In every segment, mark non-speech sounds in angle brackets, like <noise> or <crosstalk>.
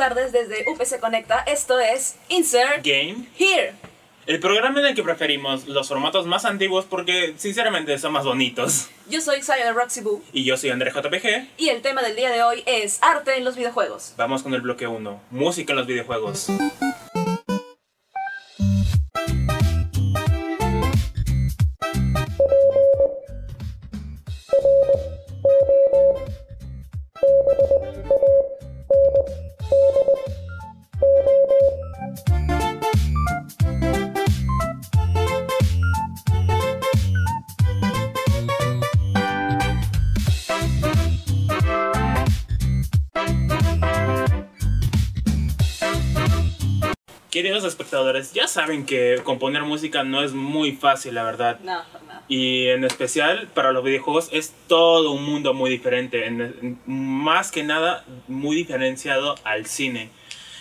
tardes desde UPC Conecta. Esto es Insert Game, Here. el programa en el que preferimos los formatos más antiguos porque sinceramente son más bonitos. Yo soy de Roxy Boo Y yo soy André JPG. y el tema del día de hoy es arte en los videojuegos. Vamos con el bloque 1, música en los videojuegos. Queridos espectadores, ya saben que componer música no es muy fácil, la verdad. No, no. Y en especial para los videojuegos es todo un mundo muy diferente, en- en- más que nada muy diferenciado al cine.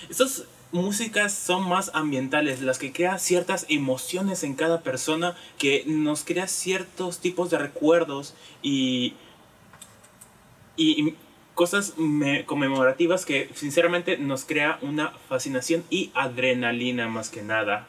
Estas músicas son más ambientales, las que crean ciertas emociones en cada persona, que nos crea ciertos tipos de recuerdos y, y cosas me- conmemorativas que sinceramente nos crea una fascinación y adrenalina más que nada.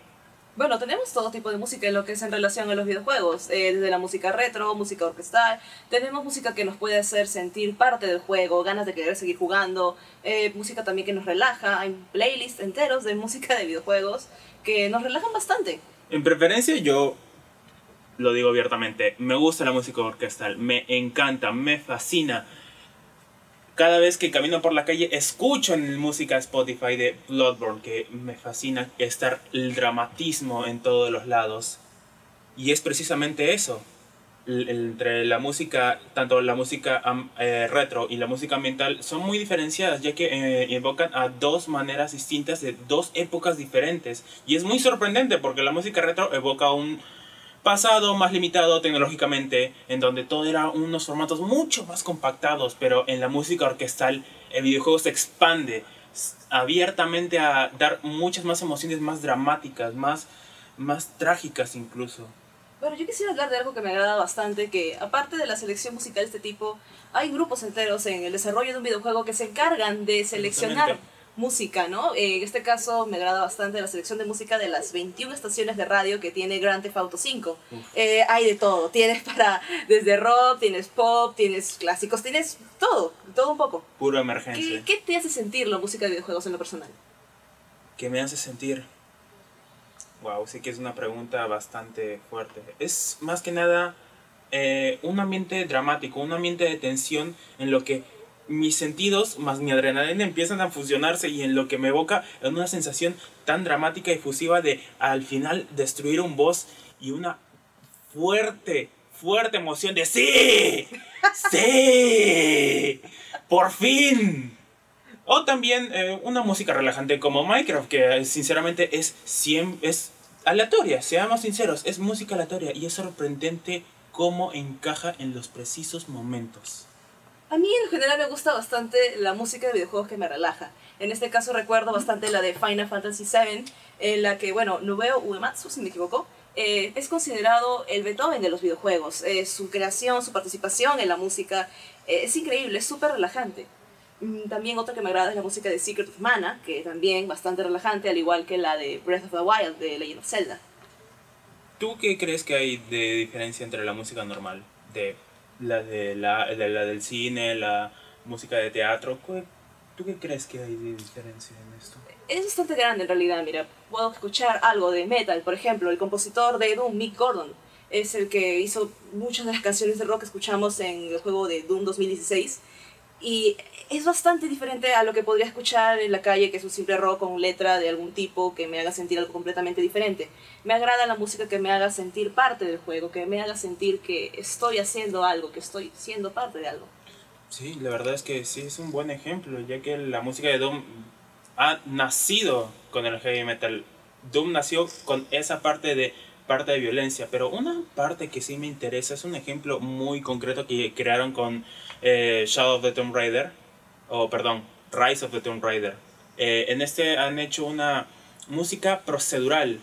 Bueno, tenemos todo tipo de música en lo que es en relación a los videojuegos, eh, desde la música retro, música orquestal, tenemos música que nos puede hacer sentir parte del juego, ganas de querer seguir jugando, eh, música también que nos relaja, hay playlists enteros de música de videojuegos que nos relajan bastante. En preferencia yo lo digo abiertamente, me gusta la música orquestal, me encanta, me fascina. Cada vez que camino por la calle escucho en música Spotify de Bloodborne que me fascina estar el dramatismo en todos los lados. Y es precisamente eso. Entre la música, tanto la música eh, retro y la música ambiental son muy diferenciadas ya que eh, evocan a dos maneras distintas de dos épocas diferentes. Y es muy sorprendente porque la música retro evoca un pasado más limitado tecnológicamente, en donde todo era unos formatos mucho más compactados, pero en la música orquestal el videojuego se expande abiertamente a dar muchas más emociones más dramáticas, más, más trágicas incluso. Bueno, yo quisiera hablar de algo que me agrada bastante, que aparte de la selección musical de este tipo, hay grupos enteros en el desarrollo de un videojuego que se encargan de seleccionar. Música, ¿no? Eh, en este caso me agrada bastante la selección de música de las 21 estaciones de radio que tiene Grand Theft Auto 5. Uf. Eh, hay de todo, tienes para desde rock, tienes pop, tienes clásicos, tienes todo, todo un poco. ¿Qué, emergencia. qué te hace sentir la música de videojuegos en lo personal? ¿Qué me hace sentir? Wow, sí que es una pregunta bastante fuerte. Es más que nada eh, un ambiente dramático, un ambiente de tensión en lo que mis sentidos más mi adrenalina empiezan a fusionarse y en lo que me evoca en una sensación tan dramática y fusiva de al final destruir un boss y una fuerte, fuerte emoción de ¡Sí! ¡Sí! ¡Por fin! O también eh, una música relajante como Minecraft, que eh, sinceramente es, es aleatoria, seamos sinceros, es música aleatoria y es sorprendente cómo encaja en los precisos momentos. A mí en general me gusta bastante la música de videojuegos que me relaja. En este caso recuerdo bastante la de Final Fantasy VII, en la que, bueno, Nobuo Uematsu, si me equivoco, eh, es considerado el Beethoven de los videojuegos. Eh, su creación, su participación en la música eh, es increíble, es súper relajante. Mm, También otra que me agrada es la música de Secret of Mana, que también bastante relajante, al igual que la de Breath of the Wild de Legend of Zelda. ¿Tú qué crees que hay de diferencia entre la música normal, de la, de la, de la del cine, la música de teatro? ¿Qué- ¿Tú qué crees que hay de diferencia en esto? es bastante grande en realidad, mira, puedo escuchar algo de metal, por ejemplo, el compositor de Doom, Mick Gordon, es el que hizo muchas de las canciones de rock que escuchamos en el juego de Doom 2016, y es bastante diferente a lo que podría escuchar en la calle, que es un simple rock con letra de algún tipo que me haga sentir algo completamente diferente. Me agrada la música que me haga sentir parte del juego, que me haga sentir que estoy haciendo algo, que estoy siendo parte de algo. Sí, la verdad es que sí es un buen ejemplo, ya que la música de Doom ha nacido con el heavy metal. Doom nació con esa parte de parte de violencia, pero una parte que sí me interesa es un ejemplo muy concreto que crearon con eh, Shadow of the Tomb Raider, o perdón, Rise of the Tomb Raider. Eh, en este han hecho una música procedural.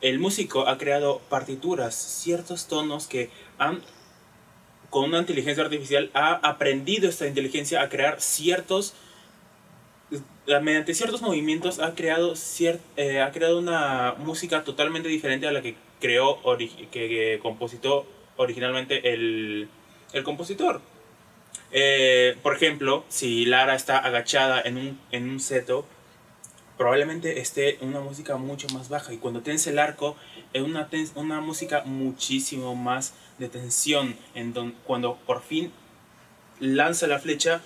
El músico ha creado partituras, ciertos tonos que han con una inteligencia artificial ha aprendido esta inteligencia a crear ciertos eh, mediante ciertos movimientos ha creado, cier- eh, ha creado una música totalmente diferente a la que creó, que, que compositó originalmente el, el compositor. Eh, por ejemplo, si Lara está agachada en un, en un seto, probablemente esté una música mucho más baja. Y cuando tense el arco es una, una música muchísimo más de tensión. En don- cuando por fin lanza la flecha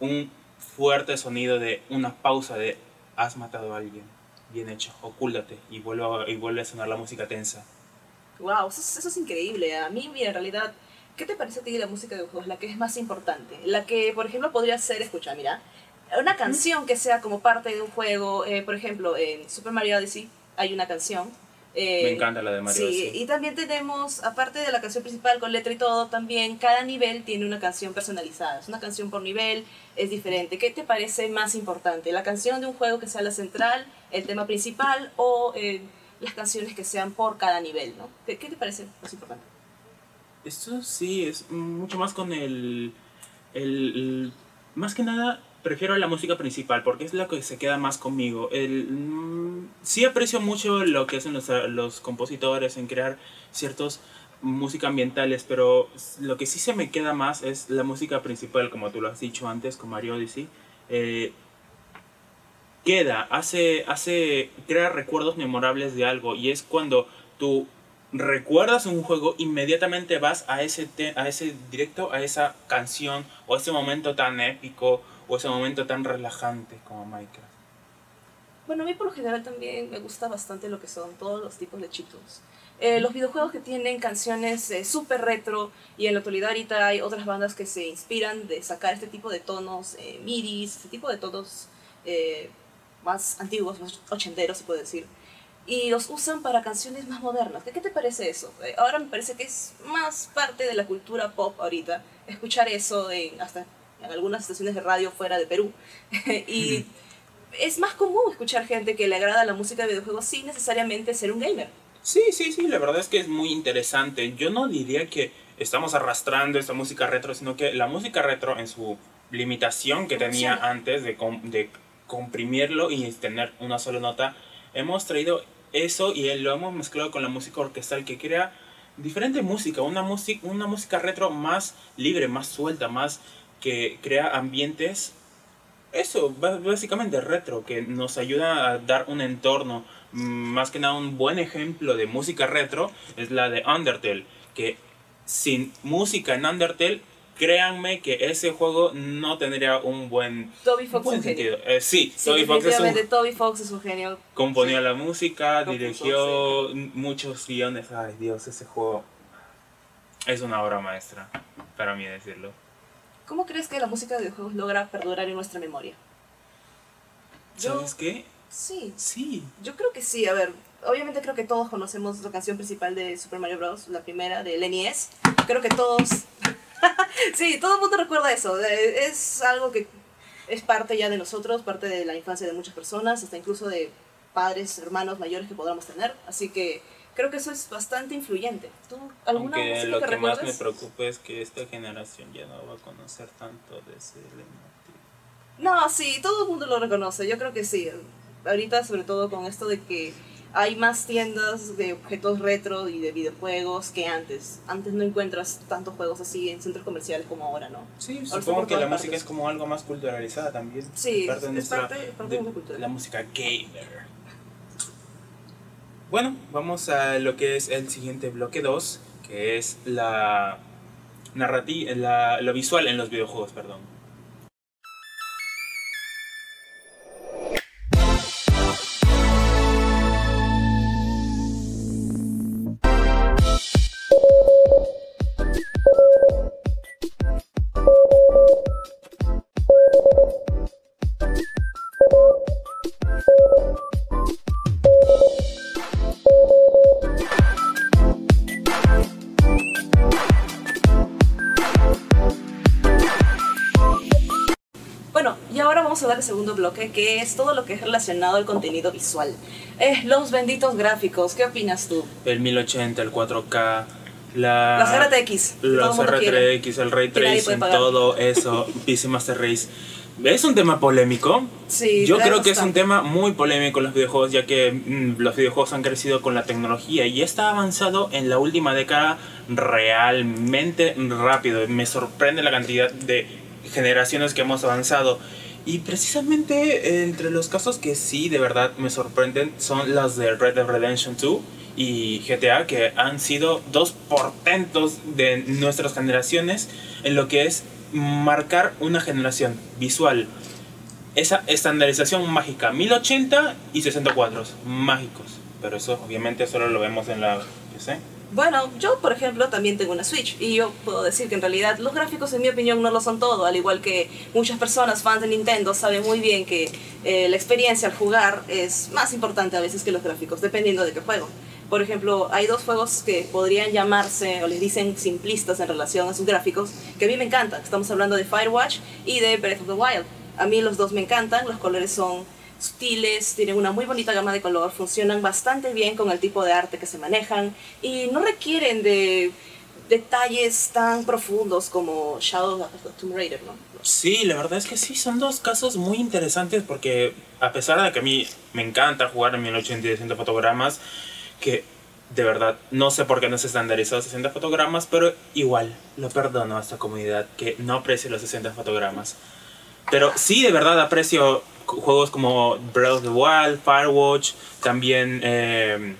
un fuerte sonido de una pausa de has matado a alguien. Bien hecho ocúltate y vuelve a, y vuelve a sonar la música tensa. Wow, eso, es- eso es increíble. A mí, mira, en realidad, ¿qué te parece a ti la música de videojuegos? La que es más importante. La que, por ejemplo, podría ser, escucha, mira, una canción que sea como parte de un juego. eh, por ejemplo, en Super Mario Odyssey hay una canción. eh, me encanta la de Mario Sí, Odyssey. y también tenemos, aparte de la canción principal con letra y todo, también cada nivel tiene una canción personalizada. Es una canción por nivel, es diferente. ¿Qué te parece más importante? ¿La canción de un juego que sea la central, el tema principal o eh, las canciones que sean por cada nivel? ¿no? ¿Qué, qué te parece más importante? Esto sí, es mucho más con el, el, Más que nada, prefiero la música principal porque es la que se queda más conmigo. El, mm, sí aprecio mucho lo que hacen los, los compositores en crear ciertos música ambientales, pero lo que sí se me queda más es la música principal, como tú lo has dicho antes, con Mario Odyssey. Eh, queda, hace, hace, crea recuerdos memorables de algo y es cuando tú recuerdas un juego, inmediatamente vas a ese, a ese directo, a esa canción o ese momento tan épico o ese momento tan relajante como Minecraft. Bueno, a mí por lo general también me gusta bastante lo que son todos los tipos de chicos. Eh, los videojuegos que tienen canciones eh, súper retro y en la actualidad ahorita hay otras bandas que se inspiran de sacar este tipo de tonos eh, midis, este tipo de tonos eh, más antiguos, más ochenteros se puede decir. Y los usan para canciones más modernas. ¿Qué, qué te parece eso? Eh, ahora me parece que es más parte de la cultura pop ahorita. Escuchar eso en, hasta en algunas estaciones de radio fuera de Perú. <laughs> y es más común escuchar gente que le agrada la música de videojuegos sin necesariamente ser un gamer. Sí, sí, sí, la verdad es que es muy interesante. Yo no diría que estamos arrastrando esta música retro, sino que la música retro en su limitación que tenía antes de, com- de comprimirlo y tener una sola nota, hemos traído eso y lo hemos mezclado con la música orquestal que crea diferente música, una, música una música retro más libre, más suelta, más que crea ambientes eso, básicamente retro, que nos ayuda a dar un entorno. Más que nada, un buen ejemplo de música retro es la de Undertale, que sin música en Undertale, créanme que ese juego no tendría un buen, Toby Fox buen genio. sentido. Eh, sí, Sí, Toby Fox es un, Toby Fox es un genio. componía Sí. la música, dirigió muchos guiones. Ay, Dios, ese juego es una obra maestra, para mí decirlo. ¿Cómo crees que la música de videojuegos logra perdurar en nuestra memoria? Yo- ¿Sabes qué? Sí, Sí. yo creo que sí. A ver, obviamente creo que todos conocemos la canción principal de Super Mario Bros., la primera del NES. Creo que todos... sí, todo el mundo recuerda eso. Es algo que es parte ya de nosotros, parte de la infancia de muchas personas, hasta incluso de padres, hermanos mayores que podamos tener. Así que creo que eso es bastante influyente. ¿Tú alguna Aunque música lo que que más me preocupa es que esta generación ya no va a conocer tanto de ese leitmotiv. No, sí, todo el mundo lo reconoce, yo creo que sí. Ahorita, sobre todo con esto de que hay más tiendas de objetos retro y de videojuegos que antes. Antes no encuentras tantos juegos así en centros comerciales como ahora, ¿no? Sí, está supongo que la música es como algo más culturalizada también. Sí, parte de es parte- parte de de cultura. la música gamer. Bueno, vamos a lo que es el siguiente bloque 2, que es la narrativa, la, lo visual en los videojuegos, perdón. Segundo bloque, que es todo lo que es relacionado al contenido visual. Eh, los benditos gráficos, ¿qué opinas tú? El 1080, el 4K, la, Las RTX, los. RTX, el Ray Tracing, todo eso, <laughs> PC Master Race. Es un tema polémico. Sí, Yo creo que es un tema muy polémico en los videojuegos, ya que mm, los videojuegos han crecido con la tecnología y está avanzado en la última década realmente rápido. Me sorprende la cantidad de generaciones que hemos avanzado. Y precisamente eh, entre los casos que sí de verdad me sorprenden son los de Red Dead Redemption 2 y GTA, que han sido dos portentos de nuestras generaciones en lo que es marcar una generación visual. Esa estandarización mágica, 1080 y 60 cuadros mágicos. Pero eso obviamente solo lo vemos en la. Bueno, yo por ejemplo también tengo una Switch y yo puedo decir que en realidad los gráficos en mi opinión no lo son todo, al igual que muchas personas fans de Nintendo saben muy bien que eh, la experiencia al jugar es más importante a veces que los gráficos, dependiendo de qué juego. Por ejemplo, hay dos juegos que podrían llamarse o les dicen simplistas en relación a sus gráficos, que a mí me encantan. Estamos hablando de Firewatch y de Breath of the Wild. A mí los dos me encantan, los colores son sutiles, tienen una muy bonita gama de color, funcionan bastante bien con el tipo de arte que se manejan y no requieren de detalles tan profundos como Shadow of the Tomb Raider, ¿no? Sí, la verdad es que sí, son dos casos muy interesantes porque a pesar de que a mí me encanta jugar en 1080 y 60 fotogramas, que de verdad no sé por qué no se estandarizó 60 fotogramas, pero igual lo perdono a esta comunidad que no aprecia los 60 fotogramas. Pero sí, de verdad aprecio juegos como Breath of the Wild, Firewatch, también eh,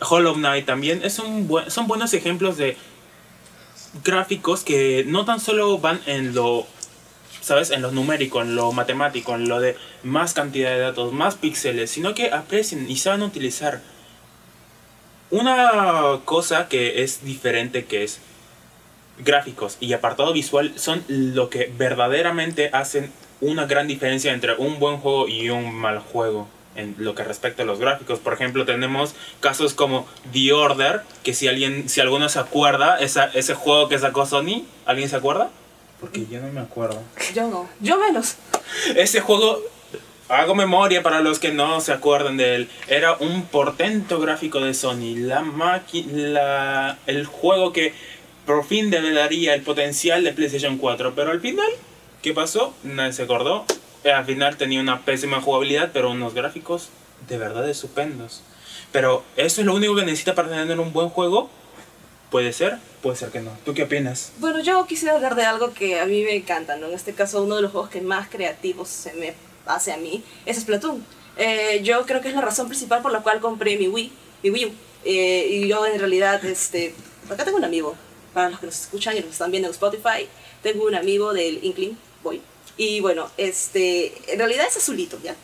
Hollow Knight también. Es un son buenos ejemplos de gráficos que no tan solo van en lo, ¿sabes? En lo numérico, en lo matemático, en lo de más cantidad de datos, más píxeles, sino que aprecian y saben utilizar una cosa que es diferente que es gráficos y apartado visual son lo que verdaderamente hacen una gran diferencia entre un buen juego y un mal juego en lo que respecta a los gráficos. Por ejemplo, tenemos casos como The Order, que si alguien si alguno se acuerda, esa, ese juego que sacó Sony, ¿alguien se acuerda? Porque yo no me acuerdo. Yo no, yo menos. Ese juego, hago memoria para los que no se acuerdan de él, era un portento gráfico de Sony. La la el juego que por fin develaría el potencial de PlayStation 4. Pero al final, ¿qué pasó? Nadie se acordó. Al final tenía una pésima jugabilidad, pero unos gráficos de verdad estupendos. Pero eso es lo único que necesita para tener un buen juego. Puede ser, puede ser que no. ¿Tú qué opinas? Bueno, yo quisiera hablar de algo que a mí me encanta, ¿no? En este caso, uno de los juegos que más creativos se me hace a mí es Splatoon. Eh, yo creo que es la razón principal por la cual compré mi Wii, mi Wii U. Eh, y yo en realidad, este, acá tengo un amigo, para los que nos escuchan y nos están viendo en Spotify, tengo un amigo del Inkling Y bueno, este, en realidad es azulito, ¿ya?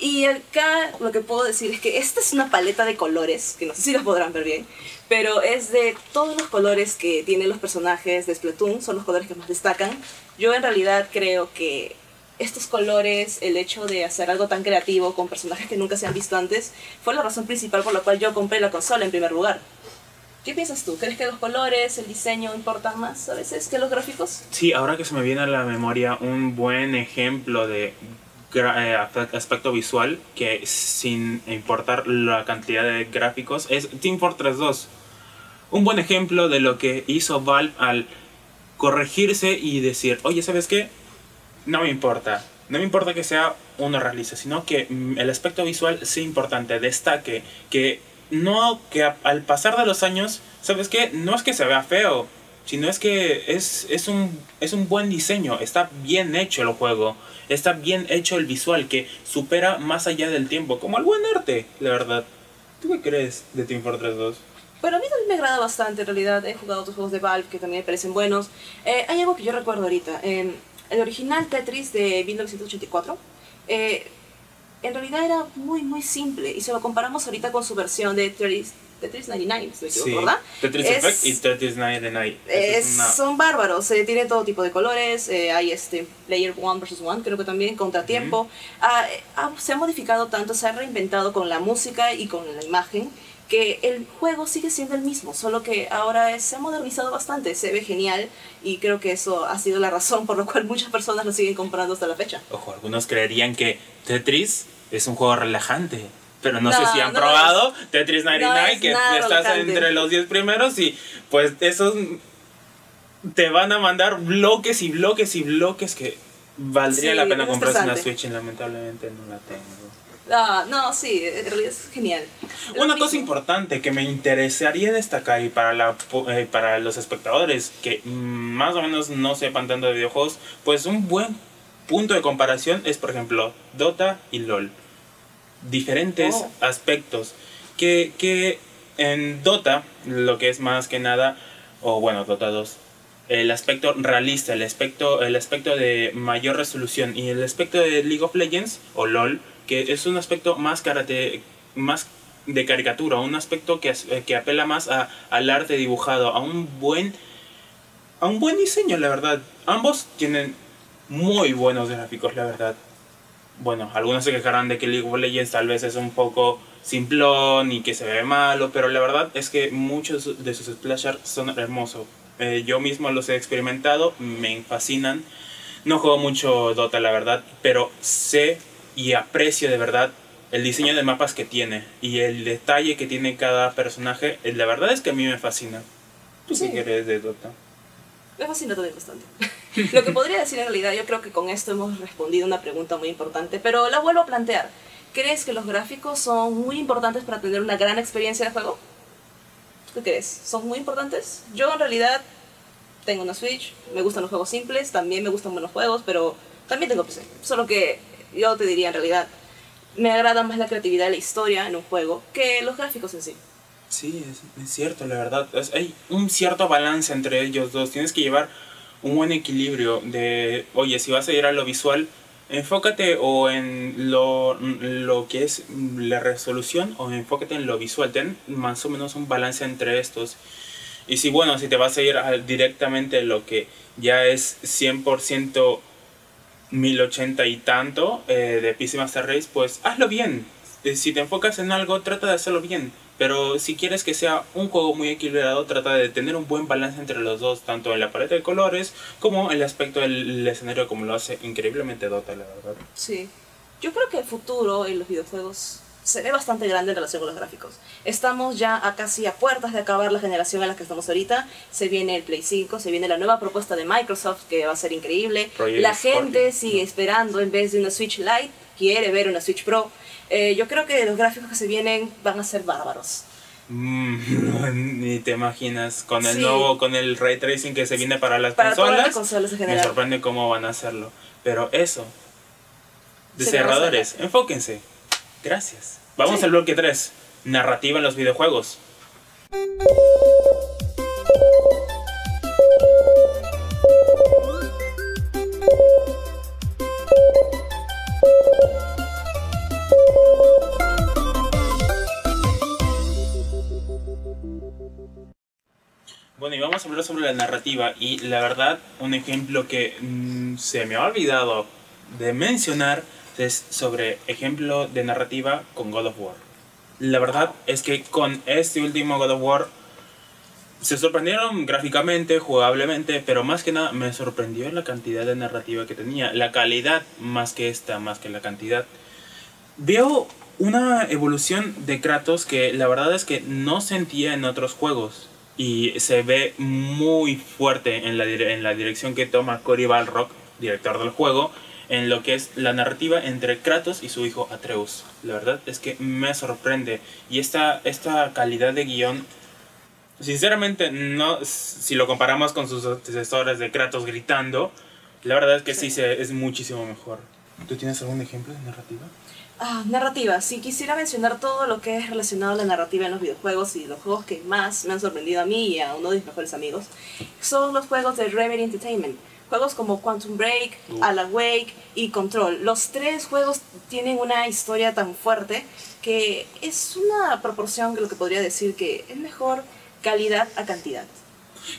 Y acá lo que puedo decir es que esta es una paleta de colores, que no sé si los podrán ver bien, pero es de todos los colores que tienen los personajes de Splatoon, son los colores que más destacan. Yo en realidad creo que estos colores, el hecho de hacer algo tan creativo con personajes que nunca se han visto antes, fue la razón principal por la cual yo compré la consola en primer lugar. ¿Qué piensas tú? ¿Crees que los colores, el diseño importan más a veces que los gráficos? Sí, ahora que se me viene a la memoria un buen ejemplo de eh, aspecto visual que sin importar la cantidad de gráficos es Team Fortress 2. Un buen ejemplo de lo que hizo Valve al corregirse y decir, oye, ¿sabes qué? No me importa. No me importa que sea uno realista, sino que mm, el aspecto visual sea importante, destaque, que no que al pasar de los años, ¿sabes qué? No es que se vea feo, sino es que es, es, un, es un buen diseño, está bien hecho el juego, está bien hecho el visual, que supera más allá del tiempo, como el buen arte, la verdad. ¿Tú qué crees de Team Fortress 2? Bueno, a mí también me agrada bastante, en realidad. He jugado otros juegos de Valve que también me parecen buenos. Eh, hay algo que yo recuerdo ahorita. eh, el original Tetris de 1984, eh, en realidad era muy, muy simple. Y si lo comparamos ahorita con su versión de Tetris, Tetris 99, si me equivoco, ¿verdad? Tetris Es- Effect y Tetris 99. Eh, Esa es Son bárbaros, eh, tiene todo tipo de colores, eh, hay este Player One versus One, creo que también contratiempo. Ah, eh, ah, se ha modificado tanto, se ha reinventado con la música y con la imagen, que el juego sigue siendo el mismo, solo que ahora se ha modernizado bastante, se ve genial y creo que eso ha sido la razón por la cual muchas personas lo siguen comprando hasta la fecha. Ojo, algunos creerían que Tetris es un juego relajante. Pero no, sé No, si han no probado Tetris 99, es que estás relajante. entre los 10 primeros y pues esos te van a mandar bloques y bloques y bloques que Valdría Sí, la pena comprarse una. Switch y lamentablemente no la tengo. Ah, no, sí, en realidad es genial. Lo Una mismo. cosa importante que me interesaría destacar y para, la, eh, para los espectadores que más o menos no sepan tanto de videojuegos, pues un buen punto de comparación es, por ejemplo, Dota y LOL. Diferentes Oh. aspectos. Que, que en Dota, lo que es más que nada, o bueno, Dota 2, el aspecto realista, el aspecto, el aspecto de mayor resolución y el aspecto de League of Legends o LOL, que es un aspecto más, karate, más de caricatura, un aspecto que, eh, que apela más a, al arte dibujado, a un buen a un buen diseño, la verdad. Ambos tienen muy buenos gráficos, la verdad. Bueno, algunos se quejarán de que League of Legends tal vez es un poco simplón y que se ve malo, pero la verdad es que muchos de sus splashers son hermosos. Eh, yo mismo los he experimentado, me fascinan. No juego mucho Dota, la verdad, pero sé y aprecio de verdad el diseño de mapas que tiene y el detalle que tiene cada personaje. Eh, La verdad es que a mí me fascina. ¿Tú Sí. qué quieres de Dota? Me fascina también bastante. <laughs> Lo que podría decir en realidad, yo creo que con esto hemos respondido una pregunta muy importante, pero la vuelvo a plantear. ¿Crees que los gráficos son muy importantes para tener una gran experiencia de juego? ¿Tú qué crees? ¿Son muy importantes? Yo en realidad tengo una Switch, me gustan los juegos simples, también me gustan buenos juegos, pero también tengo PC. Solo que yo te diría en realidad, me agrada más la creatividad y la historia en un juego que los gráficos en sí. Sí, es, es cierto, la verdad. Es- hay un cierto balance entre ellos dos. Tienes que llevar un buen equilibrio de, oye, si vas a ir a lo visual, enfócate o en lo, lo que es la resolución o enfócate en lo visual. Ten más o menos un balance entre estos. Y si, bueno, si te vas a ir a- directamente lo que ya es 100% 1080 y tanto eh, de PC Master Race, pues hazlo bien. Eh, Si te enfocas en algo, trata de hacerlo bien. Pero si quieres que sea un juego muy equilibrado, trata de tener un buen balance entre los dos, tanto en la paleta de colores como el aspecto del escenario, como lo hace increíblemente Dota, la verdad. Sí. Yo creo que el futuro en los videojuegos se ve bastante grande en relación con los gráficos. Estamos ya a casi a puertas de acabar la generación en la que estamos ahorita. Se viene el Play 5, se viene la nueva propuesta de Microsoft que va a ser increíble. Project la gente Scorpio. sigue esperando en vez de una Switch Lite, quiere ver una Switch Pro. Eh, yo creo que los gráficos que se vienen van a ser bárbaros. Mm, <laughs> ni te imaginas, con el Sí. nuevo, con el ray tracing que se viene para las Para todas consolas, las consolas en me sorprende cómo van a hacerlo. Pero eso, Se desarrolladores, enfóquense. Gracias. Vamos Sí. al bloque 3, narrativa en los videojuegos. Bueno, y vamos a hablar sobre la narrativa. Y la verdad, un ejemplo que mm, se me ha olvidado de mencionar sobre ejemplo de narrativa con God of War. La verdad es que con este último God of War se sorprendieron gráficamente, jugablemente, pero más que nada me sorprendió la cantidad de narrativa que tenía. La calidad más que esta, más que la cantidad. Veo una evolución de Kratos que la verdad es que no sentía en otros juegos. Y se ve muy fuerte en la, en la dirección que toma Cory Balrock, director del juego, en lo que es la narrativa entre Kratos y su hijo Atreus. La verdad es que me sorprende. Y esta, esta calidad de guion, sinceramente, no, si lo comparamos con sus antecesores de Kratos gritando, la verdad es que sí, se, es muchísimo mejor. ¿Tú tienes algún ejemplo de narrativa? Ah, narrativa. Si quisiera mencionar todo lo que es relacionado a la narrativa en los videojuegos y los juegos que más me han sorprendido a mí y a uno de mis mejores amigos, son los juegos de Remedy Entertainment. Juegos como Quantum Break, Uh. Alan Wake y Control. Los tres juegos tienen una historia tan fuerte que es una proporción que lo que podría decir que es mejor calidad a cantidad.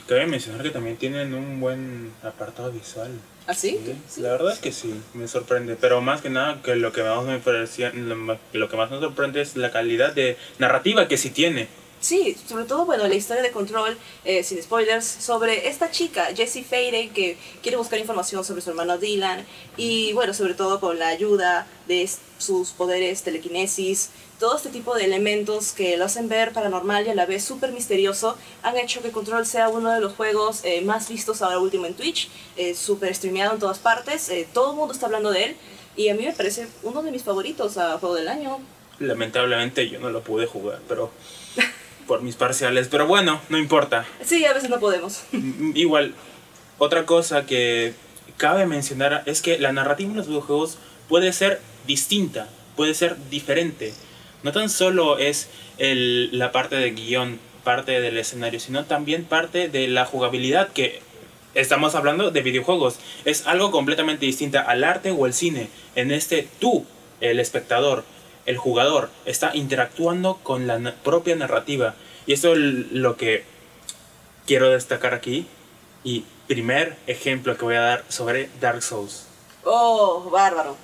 Cabe mencionar que también tienen un buen apartado visual. ¿Así? Sí, La verdad es que sí, me sorprende. Pero más que nada, que lo que más me parecía, lo que más me sorprende es la calidad de narrativa que sí tiene. Sí, sobre todo, bueno, la historia de Control, eh, sin spoilers, sobre esta chica, Jessie Feire, que quiere buscar información sobre su hermano Dylan, y bueno, sobre todo con la ayuda de sus poderes, telequinesis, todo este tipo de elementos que lo hacen ver paranormal y a la vez súper misterioso, han hecho que Control sea uno de los juegos eh, más vistos ahora último en Twitch, eh, súper streameado en todas partes, todo el mundo está hablando de él, y a mí me parece uno de mis favoritos a juego del año. Lamentablemente yo no lo pude jugar, pero <laughs> por mis parciales, pero bueno, no importa. Sí, a veces no podemos. <laughs> Igual, otra cosa que cabe mencionar es que la narrativa en los videojuegos puede ser distinta, puede ser diferente. No tan solo es el, la parte de guion, parte del escenario, sino también parte de la jugabilidad que estamos hablando de videojuegos. Es algo completamente distinta al arte o al cine. En este tú, el espectador, el jugador está interactuando con la propia narrativa. Y eso es lo que quiero destacar aquí. Y primer ejemplo que voy a dar sobre Dark Souls. Oh, bárbaro.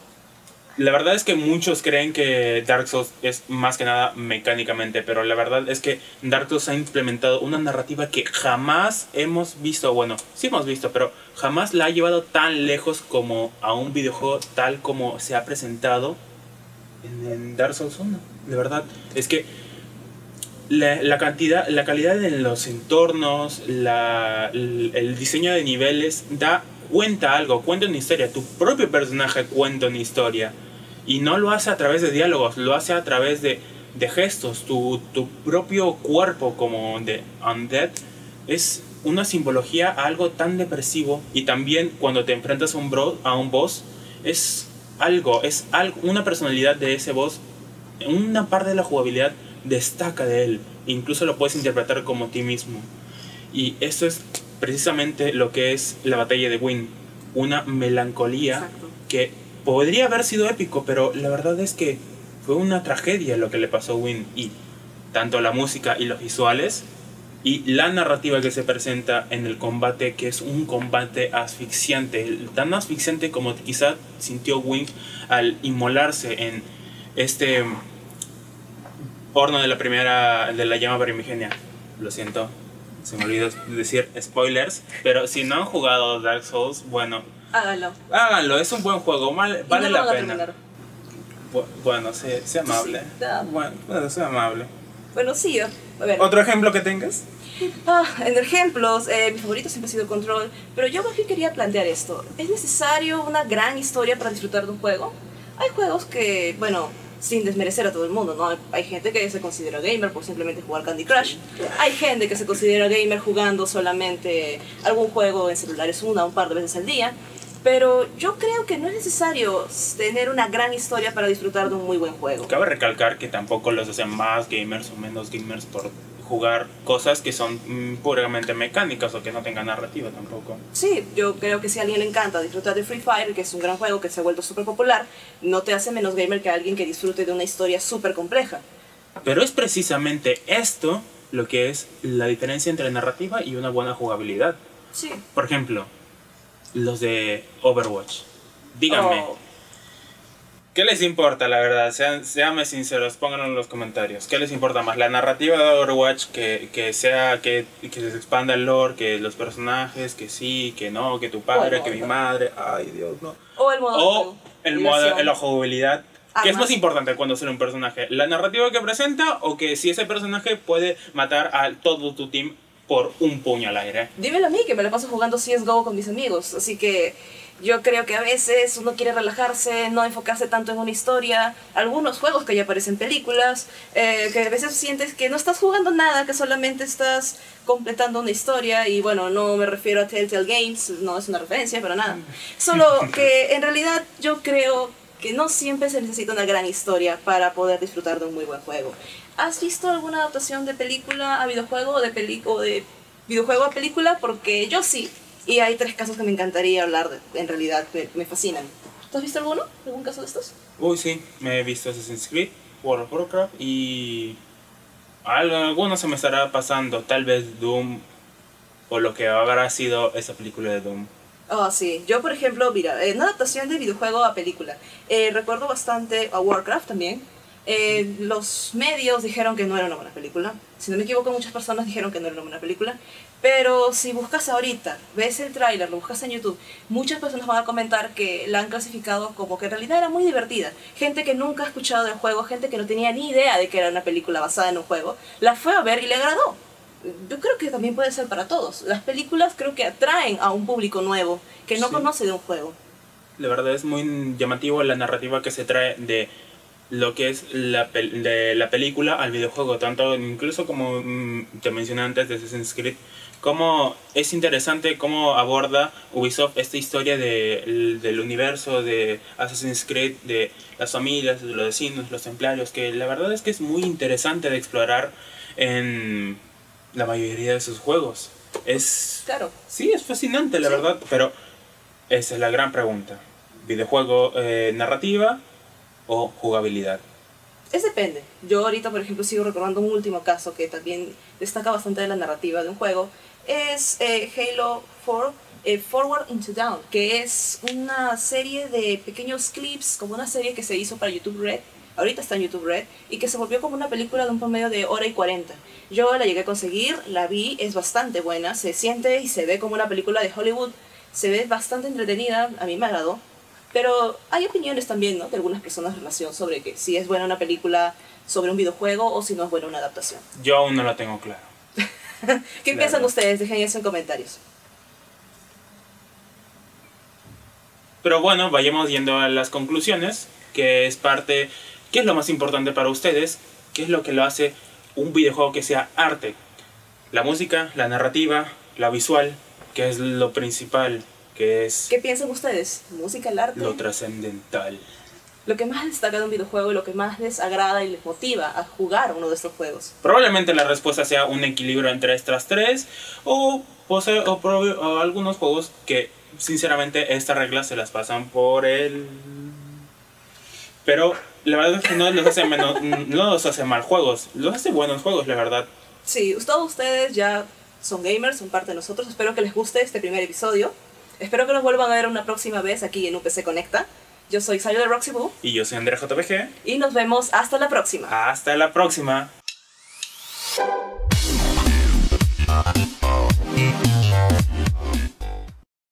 La verdad es que muchos creen que Dark Souls es más que nada mecánicamente, pero la verdad es que Dark Souls ha implementado una narrativa que jamás hemos visto, bueno, sí hemos visto, pero jamás la ha llevado tan lejos como a un videojuego tal como se ha presentado en, Dark Souls 1. De verdad, es que la, cantidad, la calidad en los entornos, la, el, diseño de niveles da cuenta algo, cuenta una historia. Tu propio personaje cuenta una historia. Y no lo hace a través de diálogos, lo hace a través de, de gestos. Tu, tu, propio cuerpo como de Undead es una simbología a algo tan depresivo. Y también cuando te enfrentas a un, bro, a un boss, es algo, es algo, una personalidad de ese boss, una parte de la jugabilidad destaca de él, incluso lo puedes interpretar como ti mismo. Y eso es precisamente lo que es la batalla de Win, una melancolía que podría haber sido épico, pero la verdad es que fue una tragedia lo que le pasó a Win y tanto la música y los visuales y la narrativa que se presenta en el combate, que es un combate asfixiante, tan asfixiante como quizá sintió Wing al inmolarse en este horno de la primera, de la llama primigenia. Lo siento, se me olvidó decir spoilers, pero si no han jugado Dark Souls, bueno, háganlo. Háganlo, es un buen juego, vale, la pena. Bueno, sé, amable. Bueno, sé amable. Bueno, sí, ¿Otro ejemplo que tengas? Ah, en ejemplos, eh, mi favorito siempre ha sido Control, pero yo más bien quería plantear esto. ¿Es necesario una gran historia para disfrutar de un juego? Hay juegos que, bueno, sin desmerecer a todo el mundo, ¿no? Hay gente que se considera gamer por simplemente jugar Candy Crush. Hay gente que se considera gamer jugando solamente algún juego en celulares una o un par de veces al día. Pero yo creo que no es necesario tener una gran historia para disfrutar de un muy buen juego. Cabe recalcar que tampoco los hacen más gamers o menos gamers por jugar cosas que son mm, puramente mecánicas o que no tengan narrativa tampoco. Sí, yo creo que si a alguien le encanta disfrutar de Free Fire, que es un gran juego que se ha vuelto súper popular, no te hace menos gamer que alguien que disfrute de una historia súper compleja. Pero es precisamente esto lo que es la diferencia entre narrativa y una buena jugabilidad. Sí. Por ejemplo, los de Overwatch. Díganme. Oh. ¿Qué les importa, la verdad? Sean, seanme sinceros, pónganlo en los comentarios. ¿Qué les importa más? ¿La narrativa de Overwatch? Que, que sea, que, que se expanda el lore, que los personajes, que sí, que no, que tu padre, que mi madre. Ay, Dios, no. O el modo. O el modo, la jugabilidad. ¿Qué es más importante cuando sale un personaje? ¿La narrativa que presenta o que si ese personaje puede matar a todo tu team por un puño al aire. Dímelo a mí, que me lo paso jugando CSGO con mis amigos, así que yo creo que a veces uno quiere relajarse, no enfocarse tanto en una historia. Algunos juegos que ya aparecen películas, eh, que a veces sientes que no estás jugando nada, que solamente estás completando una historia. Y bueno, no me refiero a Telltale Games, no es una referencia, pero nada. Solo que en realidad yo creo que no siempre se necesita una gran historia para poder disfrutar de un muy buen juego. ¿Has visto alguna adaptación de película a videojuego o de, de videojuego a película? Porque yo sí. Y hay tres casos que me encantaría hablar, de, en realidad, que me fascinan. ¿Tú has visto alguno? ¿Algún caso de estos? Uy, sí. Me he visto Assassin's Creed, World of Warcraft y... Alguno se me estará pasando. Tal vez Doom o lo que habrá sido esa película de Doom. Oh, sí. Yo, por ejemplo, mira, en adaptación de videojuego a película, eh, recuerdo bastante a Warcraft también Eh, los medios dijeron que no era una buena película. Si no me equivoco, muchas personas dijeron que no era una buena película. Pero si buscas ahorita, ves el tráiler, lo buscas en YouTube, muchas personas van a comentar que la han clasificado como que en realidad era muy divertida. Gente que nunca ha escuchado del juego, gente que no tenía ni idea de que era una película basada en un juego, la fue a ver y le agradó. Yo creo que también puede ser para todos. Las películas creo que atraen a un público nuevo que no Sí. conoce de un juego. La verdad es muy llamativo la narrativa que se trae de lo que es la, pel- de la película al videojuego, tanto incluso como mm, te mencioné antes de Assassin's Creed, cómo es interesante cómo aborda Ubisoft esta historia de- del universo de Assassin's Creed, de las familias, de los vecinos, los templarios, que la verdad es que es muy interesante de explorar en la mayoría de sus juegos. Es Claro, Sí, es fascinante, la Sí. verdad, pero esa es la gran pregunta. ¿Videojuego eh, narrativa o jugabilidad? Es depende. Yo ahorita, por ejemplo, sigo recordando un último caso que también destaca bastante de la narrativa de un juego. Es eh, Halo 4 eh, Forward into Down, que es una serie de pequeños clips, como una serie que se hizo para YouTube Red. Ahorita está en YouTube Red y que se volvió como una película de un promedio de hora y 40. Yo la llegué a conseguir, la vi, es bastante buena, se siente y se ve como una película de Hollywood, se ve bastante entretenida, a mí me agradó. Pero hay opiniones también, ¿no? De algunas personas en relación sobre que si es buena una película sobre un videojuego o si no es buena una adaptación. Yo aún no lo tengo claro. <laughs> ¿Qué Claro. piensan ustedes? Dejen eso en comentarios. Pero bueno, vayamos yendo a las conclusiones, que es parte, ¿qué es lo más importante para ustedes? ¿Qué es lo que lo hace un videojuego que sea arte? La música, la narrativa, la visual, que es lo principal, que es ¿Qué piensan ustedes? ¿Música, el arte? lo trascendental. Lo que más destaca de un videojuego y lo que más les agrada y les motiva a jugar uno de estos juegos. Probablemente la respuesta sea un equilibrio entre estas tres o, pose- o, o algunos juegos que sinceramente estas reglas se las pasan por el... Pero la verdad es que no los hace, menos, <laughs> no los hace mal juegos, los hace buenos juegos, la verdad. Sí, todos ustedes ya son gamers, son parte de nosotros. Espero que les guste este primer episodio. Espero que nos vuelvan a ver una próxima vez aquí en UPC Conecta. Yo soy Sayo de Roxy Y yo soy Andrea JPG. Y nos vemos hasta la próxima. Hasta la próxima.